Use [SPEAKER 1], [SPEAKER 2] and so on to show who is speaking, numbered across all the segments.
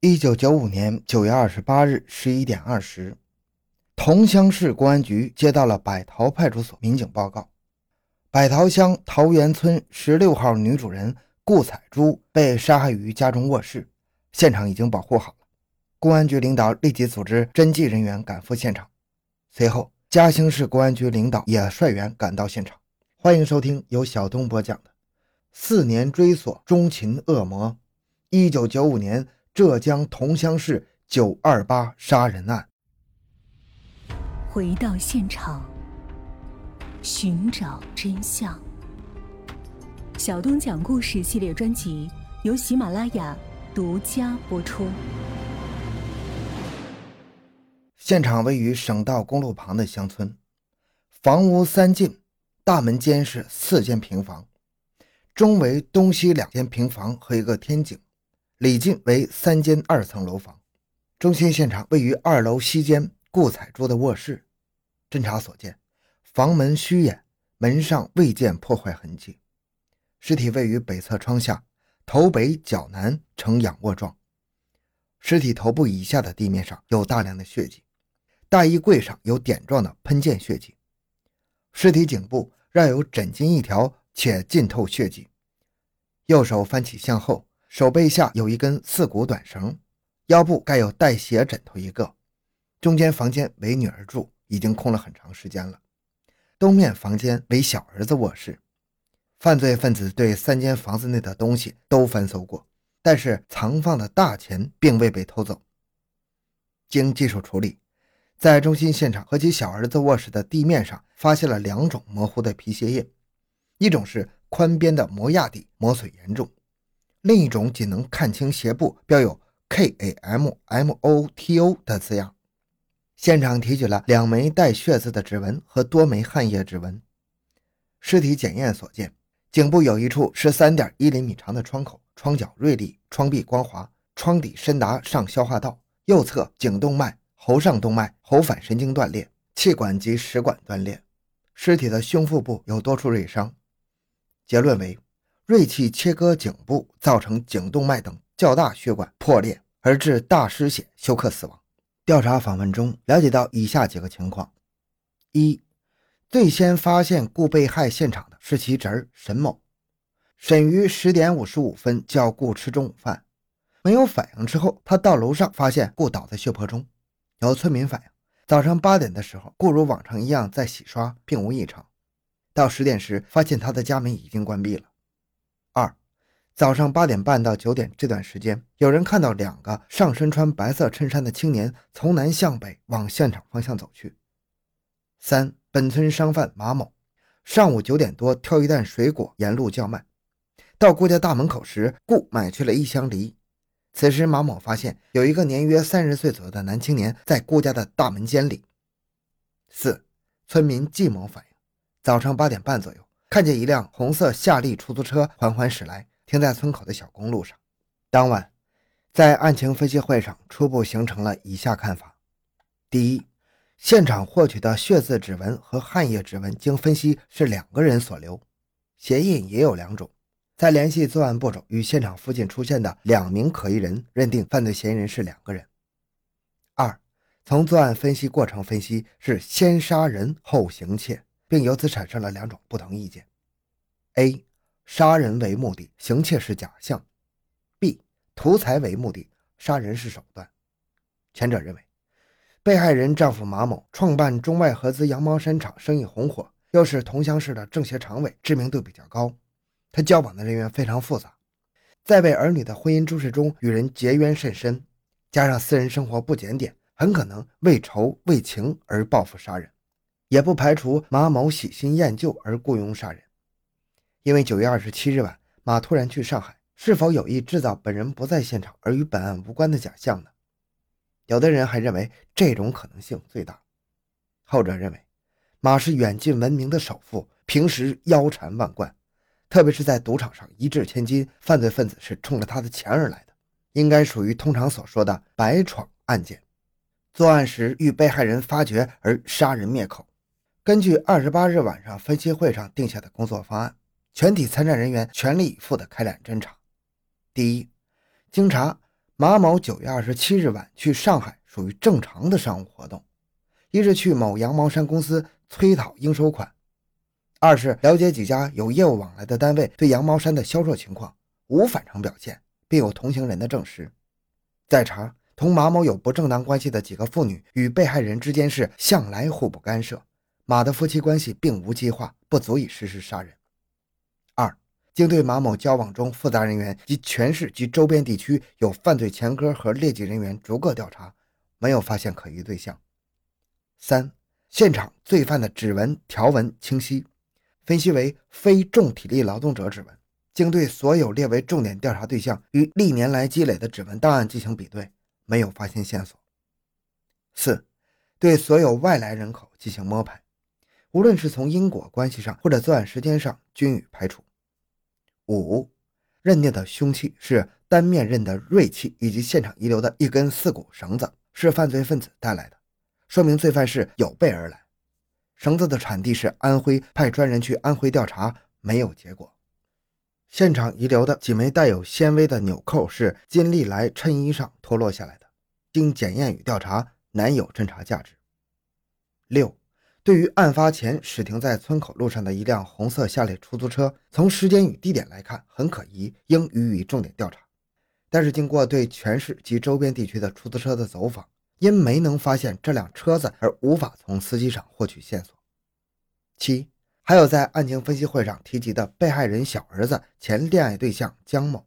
[SPEAKER 1] 一九九五年九月二十八日十一点二十，桐乡市公安局接到了百桃派出所民警报告：百桃乡桃源村十六号女主人顾彩珠被杀害于家中卧室，现场已经保护好了。公安局领导立即组织侦缉人员赶赴现场。随后，嘉兴市公安局领导也率员赶到现场。欢迎收听由小东播讲的《四年追索中秦恶魔》，一九九五年。浙江桐乡市九二八杀人案。
[SPEAKER 2] 回到现场，寻找真相。小东讲故事系列专辑由喜马拉雅独家播出。
[SPEAKER 1] 现场位于省道公路旁的乡村，房屋三进，大门间是四间平房，中为东西两间平房和一个天井。里进为三间二层楼房，中心现场位于二楼西间顾彩珠的卧室。侦查所见，房门虚掩，门上未见破坏痕迹。尸体位于北侧窗下，头北脚南，呈仰卧状。尸体头部以下的地面上有大量的血迹，大衣柜上有点状的喷溅血迹。尸体颈部绕有枕巾一条，且浸透血迹。右手翻起向后。手背下有一根四股短绳，腰部盖有带血枕头一个。中间房间为女儿住，已经空了很长时间了。东面房间为小儿子卧室。犯罪分子对三间房子内的东西都翻搜过，但是藏放的大钱并未被偷走。经技术处理，在中心现场和其小儿子卧室的地面上发现了两种模糊的皮鞋印，一种是宽边的磨压底，磨损严重。另一种仅能看清鞋部标有 K A M M O T O 的字样。现场提取了两枚带血渍的指纹和多枚汗液指纹。尸体检验所见，颈部有一处十三点一厘米长的创口，创角锐利，窗壁光滑，窗底深达上消化道。右侧颈动脉、喉上动脉、喉返神经断裂，气管及食管断裂。尸体的胸腹部有多处锐伤。结论为。锐器切割颈部，造成颈动脉等较大血管破裂，而致大失血休克死亡。调查访问中了解到以下几个情况：一、最先发现顾被害现场的是其侄儿沈某。沈于十点五十五分叫顾吃中午饭，没有反应之后，他到楼上发现顾倒在血泊中。有村民反映，早上八点的时候，顾如往常一样在洗刷，并无异常。到十点时，发现他的家门已经关闭了。早上八点半到九点这段时间，有人看到两个上身穿白色衬衫的青年从南向北往现场方向走去。三，本村商贩马某上午九点多挑一担水果沿路叫卖，到顾家大门口时，顾买去了一箱梨。此时马某发现有一个年约三十岁左右的男青年在顾家的大门间里。四，村民季某反映，早上八点半左右。看见一辆红色夏利出租车缓缓驶来，停在村口的小公路上。当晚，在案情分析会上，初步形成了以下看法：第一，现场获取的血渍指纹和汗液指纹经分析是两个人所留，鞋印也有两种。在联系作案步骤与现场附近出现的两名可疑人，认定犯罪嫌疑人是两个人。二，从作案分析过程分析，是先杀人后行窃。并由此产生了两种不同意见：A. 杀人为目的，行窃是假象；B. 图财为目的，杀人是手段。前者认为，被害人丈夫马某创办中外合资羊毛衫厂，生意红火，又是桐乡市的政协常委，知名度比较高。他交往的人员非常复杂，在为儿女的婚姻诸事中与人结冤甚深，加上私人生活不检点，很可能为仇为情而报复杀人。也不排除马某喜新厌旧而雇佣杀人，因为九月二十七日晚马突然去上海，是否有意制造本人不在现场而与本案无关的假象呢？有的人还认为这种可能性最大。后者认为，马是远近闻名的首富，平时腰缠万贯，特别是在赌场上一掷千金，犯罪分子是冲着他的钱而来的，应该属于通常所说的白闯案件，作案时遇被害人发觉而杀人灭口。根据二十八日晚上分析会上定下的工作方案，全体参战人员全力以赴地开展侦查。第一，经查，马某九月二十七日晚去上海属于正常的商务活动，一是去某羊毛衫公司催讨应收款，二是了解几家有业务往来的单位对羊毛衫的销售情况，无反常表现，并有同行人的证实。再查同马某有不正当关系的几个妇女与被害人之间是向来互不干涉，马的夫妻关系并无激化，不足以实施杀人。经对马某交往中复杂人员及全市及周边地区有犯罪前科和劣迹人员逐个调查，没有发现可疑对象。三，现场罪犯的指纹条纹清晰，分析为非重体力劳动者指纹。经对所有列为重点调查对象与历年来积累的指纹档案进行比对，没有发现线索。四，对所有外来人口进行摸排，无论是从因果关系上或者作案时间上均予排除。五，认定的凶器是单面刃的锐器以及现场遗留的一根四股绳子，是犯罪分子带来的，说明罪犯是有备而来。绳子的产地是安徽，派专人去安徽调查，没有结果。现场遗留的几枚带有纤维的纽扣是金利来衬衣上脱落下来的，经检验与调查，难有侦查价值。六，对于案发前驶停在村口路上的一辆红色夏利出租车，从时间与地点来看很可疑，应予以重点调查。但是经过对全市及周边地区的出租车的走访，因没能发现这辆车子而无法从司机上获取线索。七。还有在案情分析会上提及的被害人小儿子前恋爱对象江某，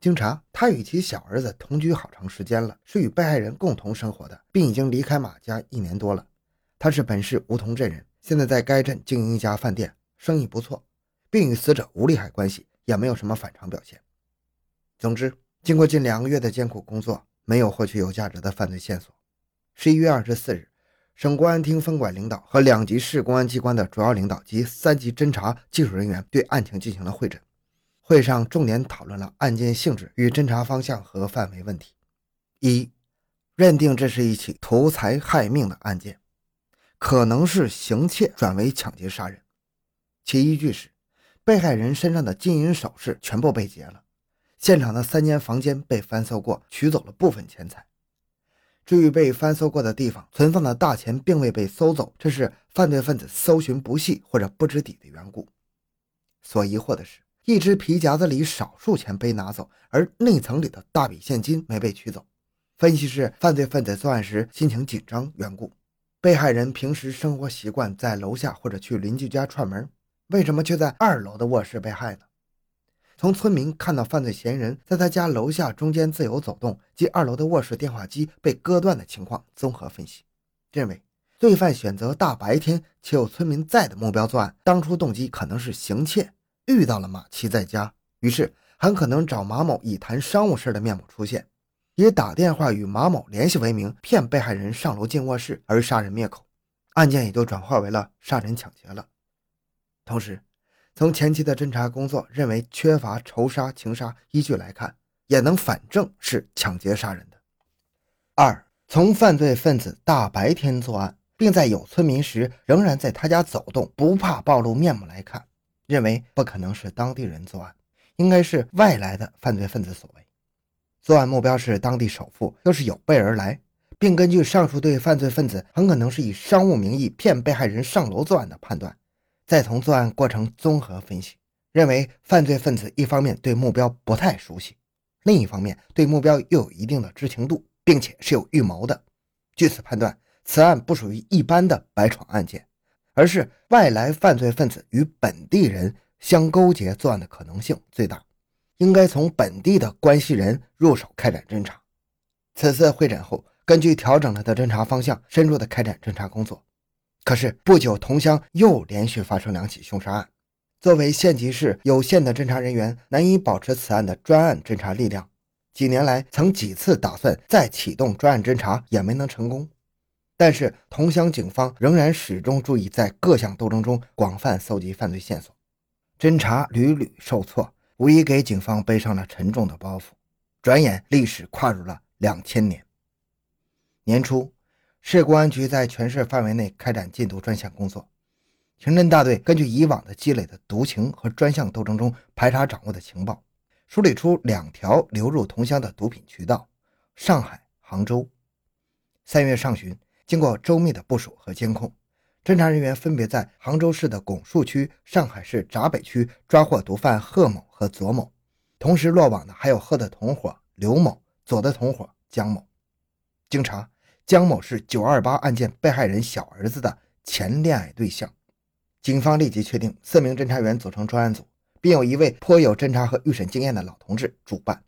[SPEAKER 1] 经查，他与其小儿子同居好长时间了，是与被害人共同生活的，并已经离开马家一年多了。他是本市梧桐镇人，现在在该镇经营一家饭店，生意不错，并与死者无利害关系，也没有什么反常表现。总之，经过近两个月的艰苦工作，没有获取有价值的犯罪线索。十一月二十四日。省公安厅分管领导和两级市公安机关的主要领导及三级侦查技术人员对案情进行了会诊。会上重点讨论了案件性质与侦查方向和范围问题。一、认定这是一起图财害命的案件，可能是行窃转为抢劫杀人。其依据是，被害人身上的金银首饰全部被劫了，现场的三间房间被翻搜过，取走了部分钱财。至于被翻搜过的地方存放的大钱并未被搜走，这是犯罪分子搜寻不细或者不知底的缘故。所疑惑的是，一只皮夹子里少数钱被拿走，而内层里的大笔现金没被取走。分析是犯罪分子作案时心情紧张缘故。被害人平时生活习惯在楼下或者去邻居家串门，为什么却在二楼的卧室被害呢？从村民看到犯罪嫌疑人在他家楼下中间自由走动及二楼的卧室电话机被割断的情况综合分析，认为罪犯选择大白天且有村民在的目标作案，当初动机可能是行窃，遇到了马七在家，于是很可能找马某以谈商务事的面目出现，以打电话与马某联系为名骗被害人上楼进卧室而杀人灭口，案件也就转化为了杀人抢劫了。同时。从前期的侦查工作认为缺乏仇杀、情杀依据来看，也能反证是抢劫杀人的。二，从犯罪分子大白天作案，并在有村民时仍然在他家走动，不怕暴露面目来看，认为不可能是当地人作案，应该是外来的犯罪分子所为。作案目标是当地首富，又是有备而来，并根据上述对犯罪分子很可能是以商务名义骗被害人上楼作案的判断。再从作案过程综合分析，认为犯罪分子一方面对目标不太熟悉，另一方面对目标又有一定的知情度，并且是有预谋的。据此判断，此案不属于一般的白闯案件，而是外来犯罪分子与本地人相勾结作案的可能性最大，应该从本地的关系人入手开展侦查。此次会诊后，根据调整了的侦查方向，深入的开展侦查工作。可是不久，同乡又连续发生两起凶杀案。作为县级市有限的侦查人员，难以保持此案的专案侦查力量。几年来，曾几次打算再启动专案侦查，也没能成功。但是，同乡警方仍然始终注意在各项斗争中广泛搜集犯罪线索，侦查屡屡受挫，无疑给警方背上了沉重的包袱。转眼，历史跨入了两千年。年初。市公安局在全市范围内开展禁毒专项工作，刑侦大队根据以往的积累的毒情和专项斗争中排查掌握的情报，梳理出两条流入桐乡的毒品渠道，上海、杭州。三月上旬，经过周密的部署和监控，侦查人员分别在杭州市的拱墅区、上海市闸北区抓获毒贩贺某和左某，同时落网的还有贺的同伙刘某、左的同伙江某。经查，江某是九二八案件被害人小儿子的前恋爱对象。警方立即确定四名侦查员组成专案组，并有一位颇有侦查和预审经验的老同志主办。